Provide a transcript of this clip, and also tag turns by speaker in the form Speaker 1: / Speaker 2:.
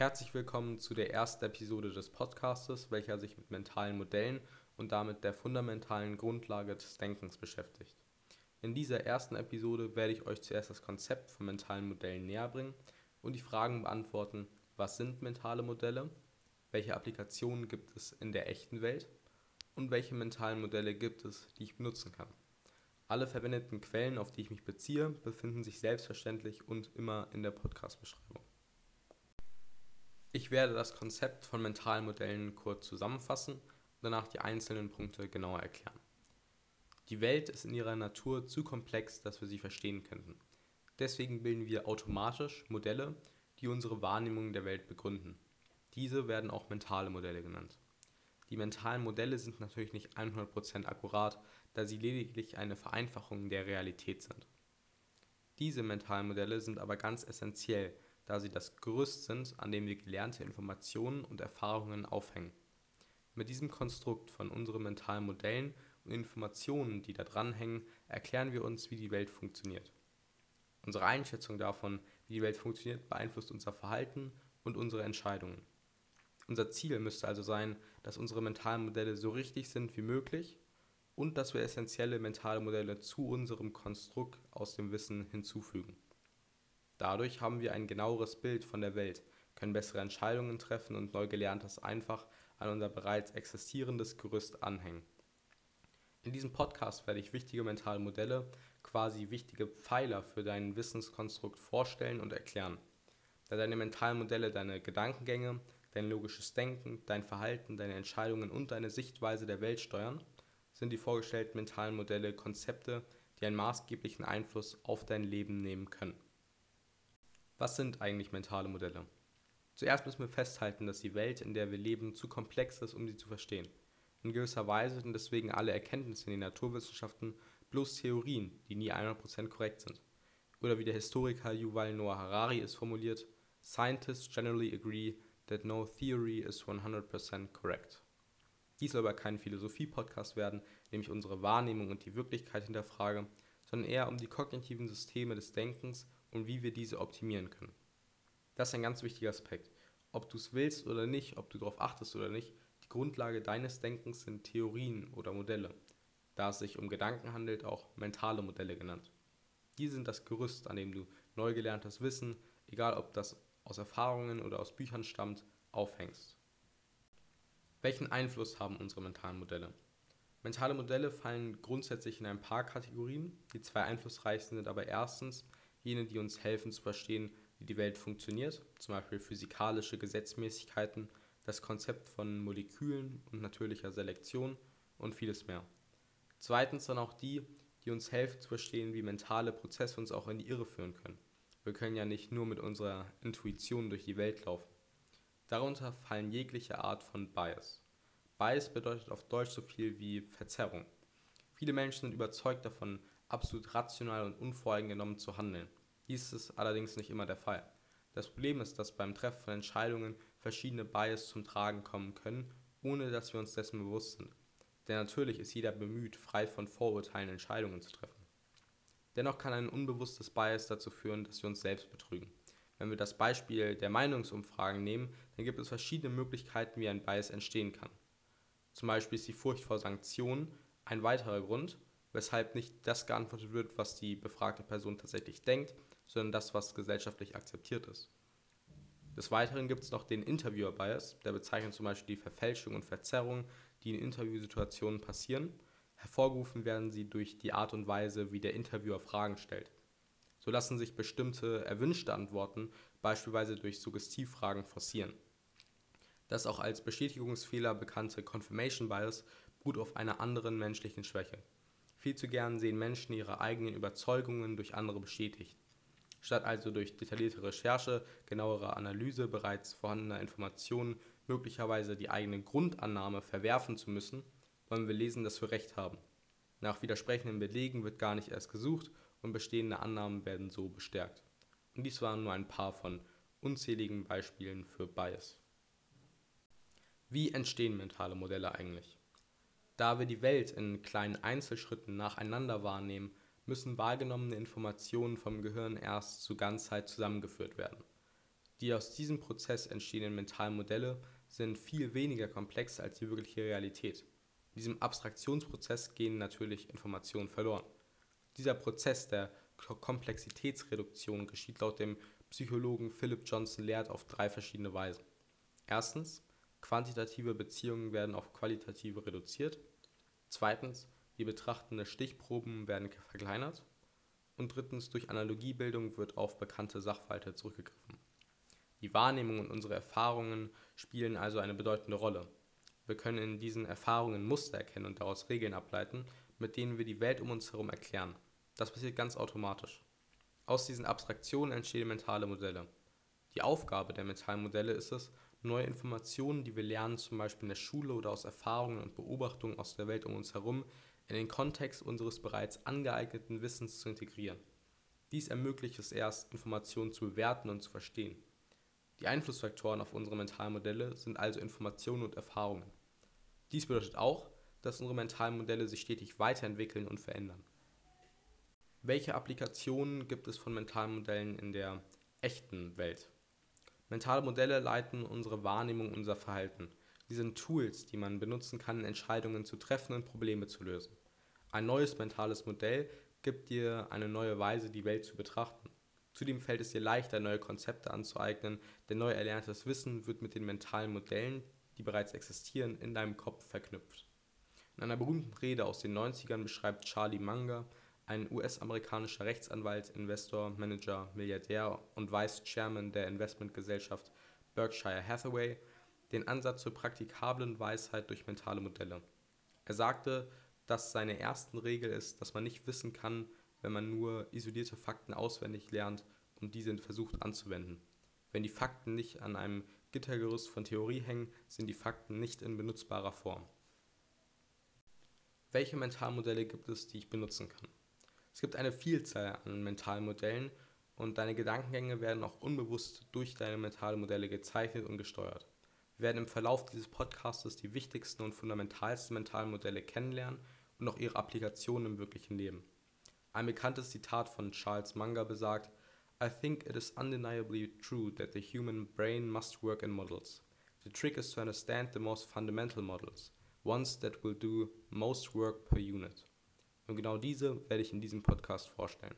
Speaker 1: Herzlich willkommen zu der ersten Episode des Podcastes, welcher sich mit mentalen Modellen und damit der fundamentalen Grundlage des Denkens beschäftigt. In dieser ersten Episode werde ich euch zuerst das Konzept von mentalen Modellen näher bringen und die Fragen beantworten, was sind mentale Modelle, welche Applikationen gibt es in der echten Welt und welche mentalen Modelle gibt es, die ich benutzen kann. Alle verwendeten Quellen, auf die ich mich beziehe, befinden sich selbstverständlich und immer in der Podcast-Beschreibung. Ich werde das Konzept von mentalen Modellen kurz zusammenfassen und danach die einzelnen Punkte genauer erklären. Die Welt ist in ihrer Natur zu komplex, dass wir sie verstehen könnten. Deswegen bilden wir automatisch Modelle, die unsere Wahrnehmung der Welt begründen. Diese werden auch mentale Modelle genannt. Die mentalen Modelle sind natürlich nicht 100% akkurat, da sie lediglich eine Vereinfachung der Realität sind. Diese mentalen Modelle sind aber ganz essentiell, da sie das Gerüst sind, an dem wir gelernte Informationen und Erfahrungen aufhängen. Mit diesem Konstrukt von unseren mentalen Modellen und Informationen, die da dranhängen, erklären wir uns, wie die Welt funktioniert. Unsere Einschätzung davon, wie die Welt funktioniert, beeinflusst unser Verhalten und unsere Entscheidungen. Unser Ziel müsste also sein, dass unsere mentalen Modelle so richtig sind wie möglich und dass wir essentielle mentale Modelle zu unserem Konstrukt aus dem Wissen hinzufügen. Dadurch haben wir ein genaueres Bild von der Welt, können bessere Entscheidungen treffen und neu gelerntes einfach an unser bereits existierendes Gerüst anhängen. In diesem Podcast werde ich wichtige mentale Modelle, quasi wichtige Pfeiler für dein Wissenskonstrukt vorstellen und erklären. Da deine mentalen Modelle deine Gedankengänge, dein logisches Denken, dein Verhalten, deine Entscheidungen und deine Sichtweise der Welt steuern, sind die vorgestellten mentalen Modelle Konzepte, die einen maßgeblichen Einfluss auf dein Leben nehmen können. Was sind eigentlich mentale Modelle? Zuerst müssen wir festhalten, dass die Welt, in der wir leben, zu komplex ist, um sie zu verstehen. In gewisser Weise sind deswegen alle Erkenntnisse in den Naturwissenschaften bloß Theorien, die nie 100% korrekt sind. Oder wie der Historiker Yuval Noah Harari es formuliert, Scientists generally agree that no theory is 100% correct. Dies soll aber kein Philosophie-Podcast werden, in dem ich unsere Wahrnehmung und die Wirklichkeit hinterfrage, sondern eher um die kognitiven Systeme des Denkens und wie wir diese optimieren können. Das ist ein ganz wichtiger Aspekt. Ob du es willst oder nicht, ob du darauf achtest oder nicht, die Grundlage deines Denkens sind Theorien oder Modelle. Da es sich um Gedanken handelt, auch mentale Modelle genannt. Diese sind das Gerüst, an dem du neu gelerntes Wissen, egal ob das aus Erfahrungen oder aus Büchern stammt, aufhängst. Welchen Einfluss haben unsere mentalen Modelle? Mentale Modelle fallen grundsätzlich in ein paar Kategorien. Die zwei einflussreichsten sind aber erstens jene, die uns helfen zu verstehen, wie die Welt funktioniert, zum Beispiel physikalische Gesetzmäßigkeiten, das Konzept von Molekülen und natürlicher Selektion und vieles mehr. Zweitens dann auch die, die uns helfen zu verstehen, wie mentale Prozesse uns auch in die Irre führen können. Wir können ja nicht nur mit unserer Intuition durch die Welt laufen. Darunter fallen jegliche Art von Bias. Bias bedeutet auf Deutsch so viel wie Verzerrung. Viele Menschen sind überzeugt davon, absolut rational und unvoreingenommen zu handeln. Dies ist allerdings nicht immer der Fall. Das Problem ist, dass beim Treffen von Entscheidungen verschiedene Bias zum Tragen kommen können, ohne dass wir uns dessen bewusst sind. Denn natürlich ist jeder bemüht, frei von Vorurteilen Entscheidungen zu treffen. Dennoch kann ein unbewusstes Bias dazu führen, dass wir uns selbst betrügen. Wenn wir das Beispiel der Meinungsumfragen nehmen, dann gibt es verschiedene Möglichkeiten, wie ein Bias entstehen kann. Zum Beispiel ist die Furcht vor Sanktionen ein weiterer Grund, weshalb nicht das geantwortet wird, was die befragte Person tatsächlich denkt, sondern das, was gesellschaftlich akzeptiert ist. Des Weiteren gibt es noch den Interviewer-Bias, der bezeichnet zum Beispiel die Verfälschung und Verzerrung, die in Interviewsituationen passieren. Hervorgerufen werden sie durch die Art und Weise, wie der Interviewer Fragen stellt. So lassen sich bestimmte erwünschte Antworten beispielsweise durch Suggestivfragen forcieren. Das auch als Bestätigungsfehler bekannte Confirmation Bias beruht auf einer anderen menschlichen Schwäche. Viel zu gern sehen Menschen ihre eigenen Überzeugungen durch andere bestätigt. Statt also durch detaillierte Recherche, genauere Analyse bereits vorhandener Informationen möglicherweise die eigene Grundannahme verwerfen zu müssen, wollen wir lesen, dass wir Recht haben. Nach widersprechenden Belegen wird gar nicht erst gesucht und bestehende Annahmen werden so bestärkt. Und dies waren nur ein paar von unzähligen Beispielen für Bias. Wie entstehen mentale Modelle eigentlich? Da wir die Welt in kleinen Einzelschritten nacheinander wahrnehmen, müssen wahrgenommene Informationen vom Gehirn erst zur Ganzheit zusammengeführt werden. Die aus diesem Prozess entstehenden mentalen Modelle sind viel weniger komplex als die wirkliche Realität. In diesem Abstraktionsprozess gehen natürlich Informationen verloren. Dieser Prozess der Komplexitätsreduktion geschieht laut dem Psychologen Philip Johnson Laird auf drei verschiedene Weisen. Erstens, quantitative Beziehungen werden auf qualitative reduziert. Zweitens, die betrachtenden Stichproben werden verkleinert. Und drittens, durch Analogiebildung wird auf bekannte Sachverhalte zurückgegriffen. Die Wahrnehmung und unsere Erfahrungen spielen also eine bedeutende Rolle. Wir können in diesen Erfahrungen Muster erkennen und daraus Regeln ableiten, mit denen wir die Welt um uns herum erklären. Das passiert ganz automatisch. Aus diesen Abstraktionen entstehen mentale Modelle. Die Aufgabe der mentalen Modelle ist es, neue Informationen, die wir lernen, zum Beispiel in der Schule oder aus Erfahrungen und Beobachtungen aus der Welt um uns herum, in den Kontext unseres bereits angeeigneten Wissens zu integrieren. Dies ermöglicht es erst, Informationen zu bewerten und zu verstehen. Die Einflussfaktoren auf unsere mentalen Modelle sind also Informationen und Erfahrungen. Dies bedeutet auch, dass unsere mentalen Modelle sich stetig weiterentwickeln und verändern. Welche Applikationen gibt es von mentalen Modellen in der echten Welt? Mentale Modelle leiten unsere Wahrnehmung, unser Verhalten. Sie sind Tools, die man benutzen kann, Entscheidungen zu treffen und Probleme zu lösen. Ein neues mentales Modell gibt dir eine neue Weise, die Welt zu betrachten. Zudem fällt es dir leichter, neue Konzepte anzueignen, denn neu erlerntes Wissen wird mit den mentalen Modellen, die bereits existieren, in deinem Kopf verknüpft. In einer berühmten Rede aus den 90ern beschreibt Charlie Munger, ein US-amerikanischer Rechtsanwalt, Investor, Manager, Milliardär und Vice Chairman der Investmentgesellschaft Berkshire Hathaway, den Ansatz zur praktikablen Weisheit durch mentale Modelle. Er sagte, dass seine ersten Regel ist, dass man nicht wissen kann, wenn man nur isolierte Fakten auswendig lernt und diese versucht anzuwenden. Wenn die Fakten nicht an einem Gittergerüst von Theorie hängen, sind die Fakten nicht in benutzbarer Form. Welche Mentalmodelle gibt es, die ich benutzen kann? Es gibt eine Vielzahl an mentalen Modellen und deine Gedankengänge werden auch unbewusst durch deine mentalen Modelle gezeichnet und gesteuert. Wir werden im Verlauf dieses Podcasts die wichtigsten und fundamentalsten mentalen Modelle kennenlernen und auch ihre Applikationen im wirklichen Leben. Ein bekanntes Zitat von Charles Munger besagt, I think it is undeniably true that the human brain must work in models. The trick is to understand the most fundamental models, ones that will do most work per unit. Und genau diese werde ich in diesem Podcast vorstellen.